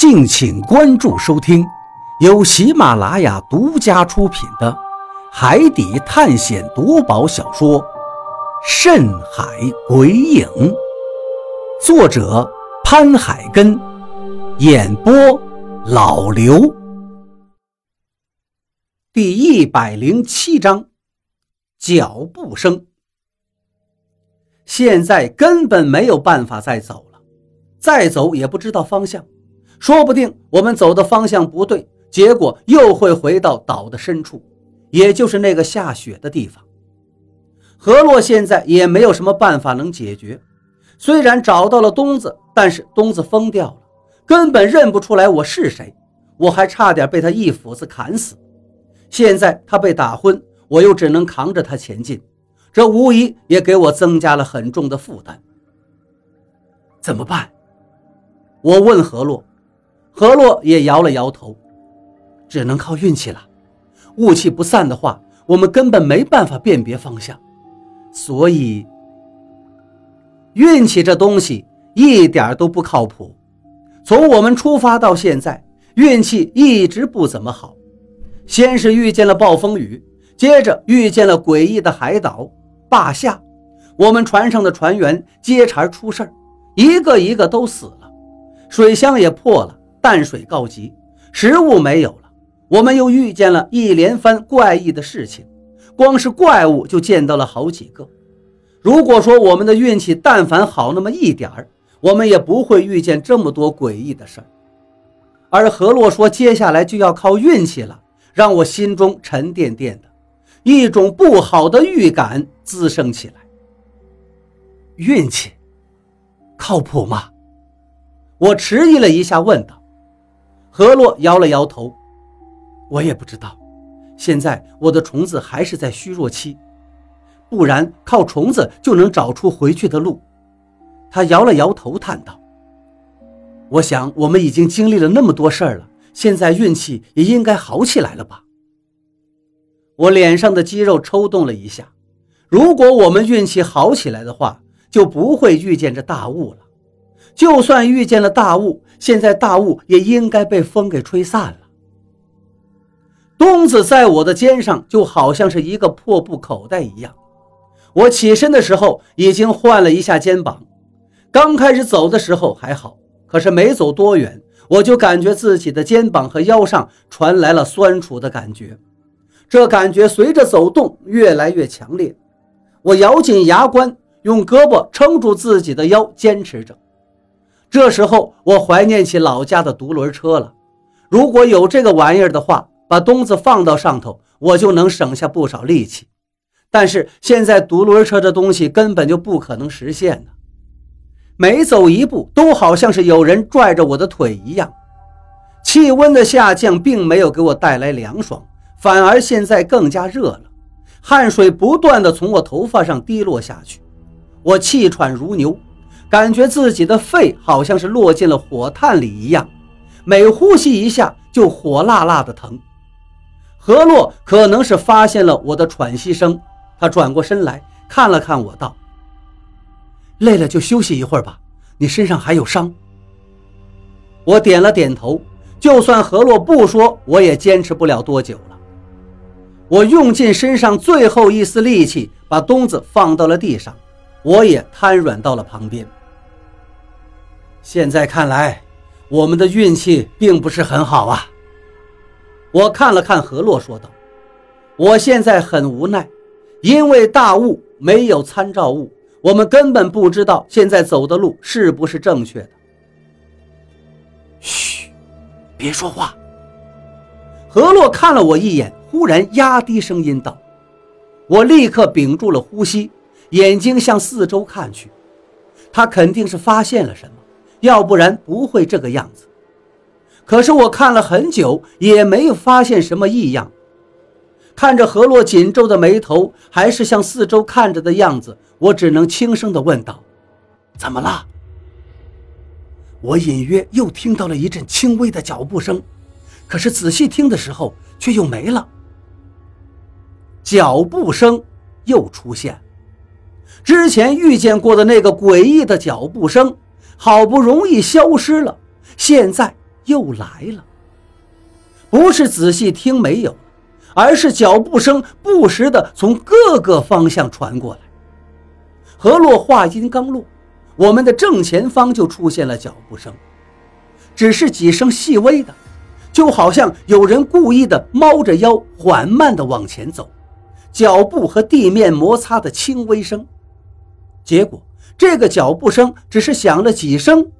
敬请关注收听，由喜马拉雅独家出品的《海底探险夺宝小说》《深海鬼影》，作者潘海根，演播老刘。第一百零七章，脚步声。现在根本没有办法再走了，再走也不知道方向。说不定我们走的方向不对，结果又会回到岛的深处，也就是那个下雪的地方。何洛现在也没有什么办法能解决。虽然找到了东子，但是东子疯掉了，根本认不出来我是谁。我还差点被他一斧子砍死。现在他被打昏，我又只能扛着他前进，这无疑也给我增加了很重的负担。怎么办？我问何洛。何洛也摇了摇头，只能靠运气了。雾气不散的话，我们根本没办法辨别方向。所以，运气这东西一点都不靠谱。从我们出发到现在，运气一直不怎么好。先是遇见了暴风雨，接着遇见了诡异的海岛霸下，我们船上的船员接茬出事儿，一个一个都死了，水箱也破了。淡水告急，食物没有了，我们又遇见了一连番怪异的事情，光是怪物就见到了好几个。如果说我们的运气但凡好那么一点儿，我们也不会遇见这么多诡异的事儿。而何洛说接下来就要靠运气了，让我心中沉甸甸的，一种不好的预感滋生起来。运气靠谱吗？我迟疑了一下，问道。何洛摇了摇头，我也不知道。现在我的虫子还是在虚弱期，不然靠虫子就能找出回去的路。他摇了摇头，叹道：“我想我们已经经历了那么多事儿了，现在运气也应该好起来了吧？”我脸上的肌肉抽动了一下。如果我们运气好起来的话，就不会遇见这大雾了。就算遇见了大雾，现在大雾也应该被风给吹散了。东子在我的肩上，就好像是一个破布口袋一样。我起身的时候已经换了一下肩膀，刚开始走的时候还好，可是没走多远，我就感觉自己的肩膀和腰上传来了酸楚的感觉。这感觉随着走动越来越强烈，我咬紧牙关，用胳膊撑住自己的腰，坚持着。这时候，我怀念起老家的独轮车了。如果有这个玩意儿的话，把东子放到上头，我就能省下不少力气。但是现在独轮车这东西根本就不可能实现呢。每走一步，都好像是有人拽着我的腿一样。气温的下降并没有给我带来凉爽，反而现在更加热了。汗水不断的从我头发上滴落下去，我气喘如牛。感觉自己的肺好像是落进了火炭里一样，每呼吸一下就火辣辣的疼。何洛可能是发现了我的喘息声，他转过身来看了看我，道：“累了就休息一会儿吧，你身上还有伤。”我点了点头，就算何洛不说，我也坚持不了多久了。我用尽身上最后一丝力气，把东子放到了地上，我也瘫软到了旁边。现在看来，我们的运气并不是很好啊。我看了看何洛，说道：“我现在很无奈，因为大雾没有参照物，我们根本不知道现在走的路是不是正确的。”嘘，别说话。何洛看了我一眼，忽然压低声音道：“我立刻屏住了呼吸，眼睛向四周看去，他肯定是发现了什么。”要不然不会这个样子。可是我看了很久，也没有发现什么异样。看着何洛紧皱的眉头，还是向四周看着的样子，我只能轻声地问道：“怎么了？”我隐约又听到了一阵轻微的脚步声，可是仔细听的时候却又没了。脚步声又出现，之前遇见过的那个诡异的脚步声。好不容易消失了，现在又来了，不是仔细听没有，而是脚步声不时的从各个方向传过来。何洛话音刚落，我们的正前方就出现了脚步声，只是几声细微的，就好像有人故意的猫着腰，缓慢的往前走，脚步和地面摩擦的轻微声。结果，这个脚步声只是响了几声。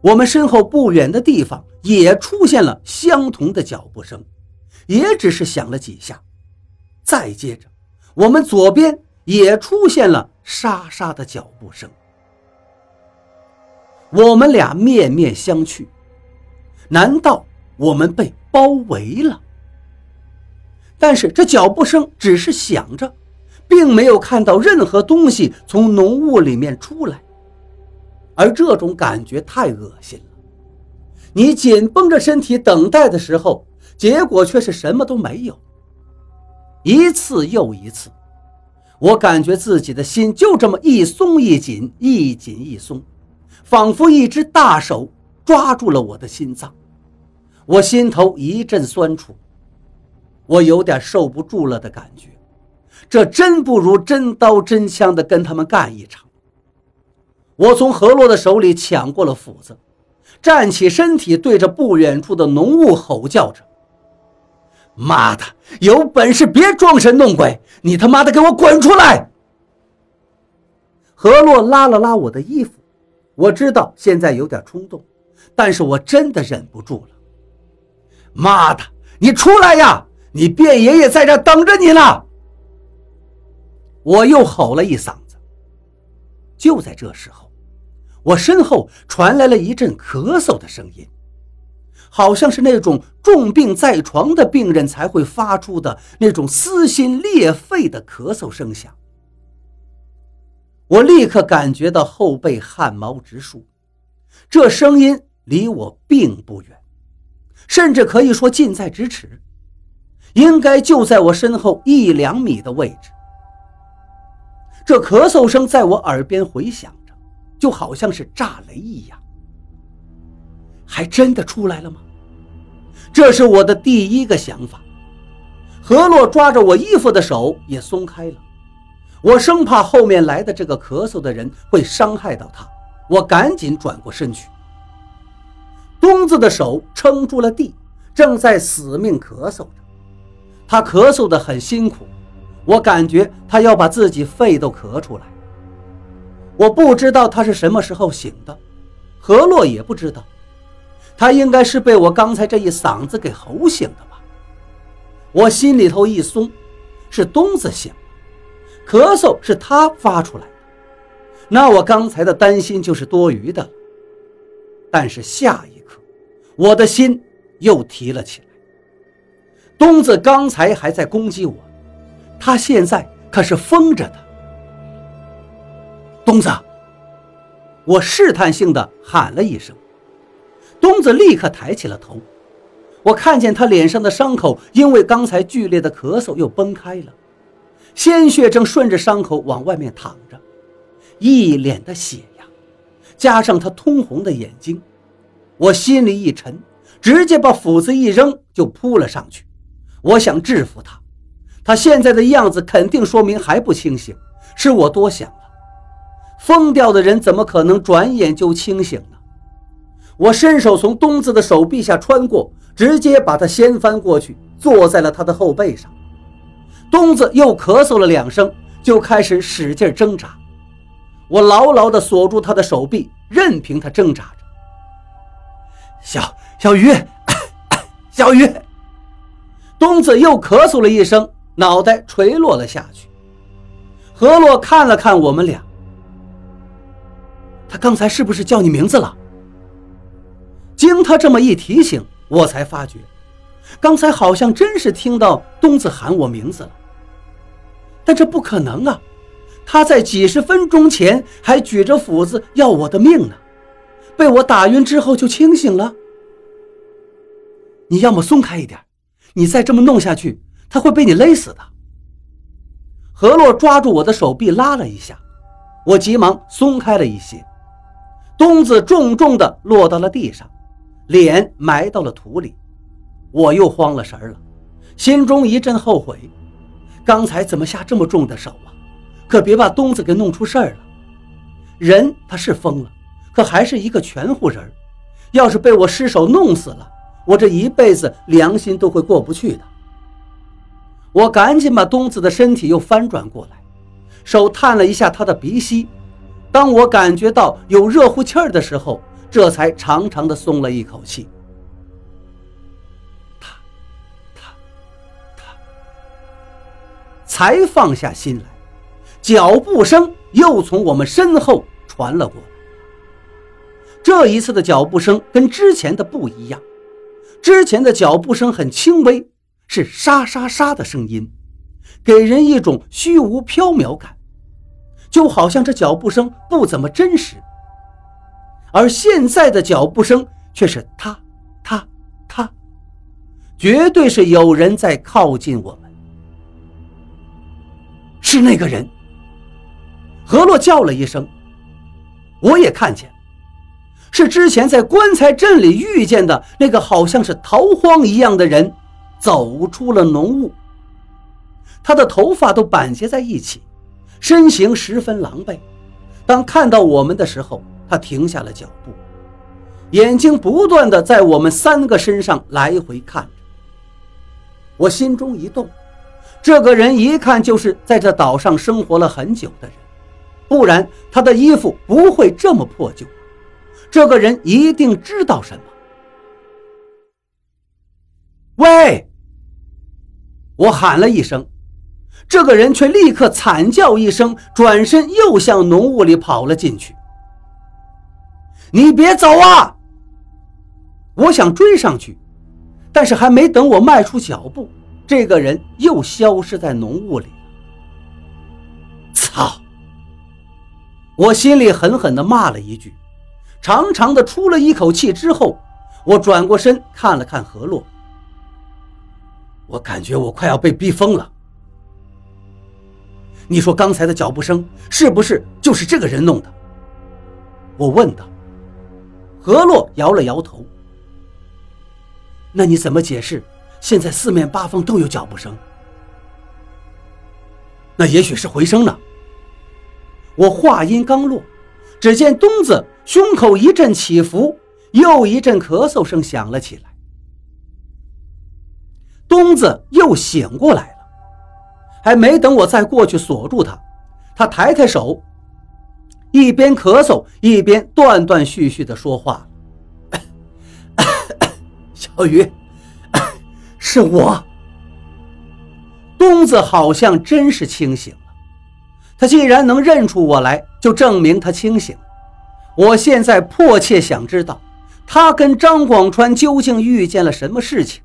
我们身后不远的地方也出现了相同的脚步声，也只是响了几下。再接着，我们左边也出现了沙沙的脚步声。我们俩面面相觑，难道我们被包围了？但是这脚步声只是响着，并没有看到任何东西从浓雾里面出来。而这种感觉太恶心了。你紧绷着身体等待的时候，结果却是什么都没有。一次又一次，我感觉自己的心就这么一松一紧，一紧一松，仿佛一只大手抓住了我的心脏。我心头一阵酸楚，我有点受不住了的感觉。这真不如真刀真枪的跟他们干一场。我从何洛的手里抢过了斧子，站起身体，对着不远处的浓雾吼叫着：“妈的，有本事别装神弄鬼！你他妈的给我滚出来！”何洛拉了拉我的衣服，我知道现在有点冲动，但是我真的忍不住了。妈的，你出来呀！你卞爷爷在这等着你呢！我又吼了一嗓子。就在这时候。我身后传来了一阵咳嗽的声音，好像是那种重病在床的病人才会发出的那种撕心裂肺的咳嗽声响。我立刻感觉到后背汗毛直竖，这声音离我并不远，甚至可以说近在咫尺，应该就在我身后一两米的位置。这咳嗽声在我耳边回响着。就好像是炸雷一样，还真的出来了吗？这是我的第一个想法。何洛抓着我衣服的手也松开了，我生怕后面来的这个咳嗽的人会伤害到他，我赶紧转过身去。东子的手撑住了地，正在死命咳嗽着，他咳嗽得很辛苦，我感觉他要把自己肺都咳出来。我不知道他是什么时候醒的，何洛也不知道，他应该是被我刚才这一嗓子给吼醒的吧。我心里头一松，是东子醒了，咳嗽是他发出来的，那我刚才的担心就是多余的了。但是下一刻，我的心又提了起来。东子刚才还在攻击我，他现在可是疯着的。东子，我试探性的喊了一声，东子立刻抬起了头。我看见他脸上的伤口因为刚才剧烈的咳嗽又崩开了，鲜血正顺着伤口往外面淌着，一脸的血呀，加上他通红的眼睛，我心里一沉，直接把斧子一扔就扑了上去。我想制服他，他现在的样子肯定说明还不清醒，是我多想了。疯掉的人怎么可能转眼就清醒呢？我伸手从东子的手臂下穿过，直接把他掀翻过去，坐在了他的后背上。东子又咳嗽了两声，就开始使劲挣扎。我牢牢地锁住他的手臂，任凭他挣扎着。小小鱼，小鱼，东子又咳嗽了一声，脑袋垂落了下去。何洛看了看我们俩。他刚才是不是叫你名字了？经他这么一提醒，我才发觉，刚才好像真是听到东子喊我名字了。但这不可能啊！他在几十分钟前还举着斧子要我的命呢，被我打晕之后就清醒了。你要么松开一点，你再这么弄下去，他会被你勒死的。何洛抓住我的手臂拉了一下，我急忙松开了一些。东子重重地落到了地上，脸埋到了土里。我又慌了神了，心中一阵后悔，刚才怎么下这么重的手啊？可别把东子给弄出事儿了。人他是疯了，可还是一个全乎人要是被我失手弄死了，我这一辈子良心都会过不去的。我赶紧把东子的身体又翻转过来，手探了一下他的鼻息。当我感觉到有热乎气儿的时候，这才长长的松了一口气。他，他，他，才放下心来。脚步声又从我们身后传了过来。这一次的脚步声跟之前的不一样，之前的脚步声很轻微，是沙沙沙的声音，给人一种虚无缥缈感。就好像这脚步声不怎么真实，而现在的脚步声却是他、他、他，绝对是有人在靠近我们。是那个人。何洛叫了一声，我也看见，是之前在棺材镇里遇见的那个好像是逃荒一样的人，走出了浓雾。他的头发都板结在一起。身形十分狼狈，当看到我们的时候，他停下了脚步，眼睛不断的在我们三个身上来回看着。我心中一动，这个人一看就是在这岛上生活了很久的人，不然他的衣服不会这么破旧。这个人一定知道什么。喂！我喊了一声。这个人却立刻惨叫一声，转身又向浓雾里跑了进去。你别走啊！我想追上去，但是还没等我迈出脚步，这个人又消失在浓雾里。操！我心里狠狠地骂了一句，长长的出了一口气之后，我转过身看了看何洛，我感觉我快要被逼疯了。你说刚才的脚步声是不是就是这个人弄的？我问道。何洛摇了摇头。那你怎么解释现在四面八方都有脚步声？那也许是回声呢。我话音刚落，只见东子胸口一阵起伏，又一阵咳嗽声响了起来。东子又醒过来了。还没等我再过去锁住他，他抬抬手，一边咳嗽一边断断续续地说话：“ 小鱼，是我。”东子好像真是清醒了。他既然能认出我来，就证明他清醒。我现在迫切想知道，他跟张广川究竟遇见了什么事情。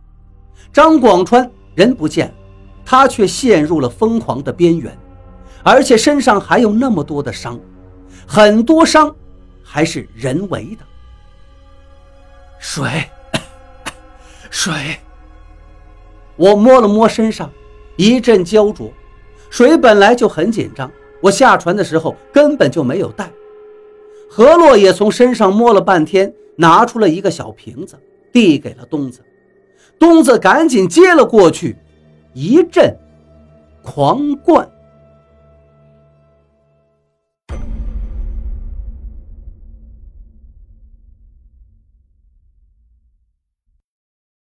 张广川人不见了。他却陷入了疯狂的边缘，而且身上还有那么多的伤，很多伤还是人为的。水，水。我摸了摸身上，一阵焦灼。水本来就很紧张，我下船的时候根本就没有带。何洛也从身上摸了半天，拿出了一个小瓶子，递给了东子。东子赶紧接了过去。一阵狂灌。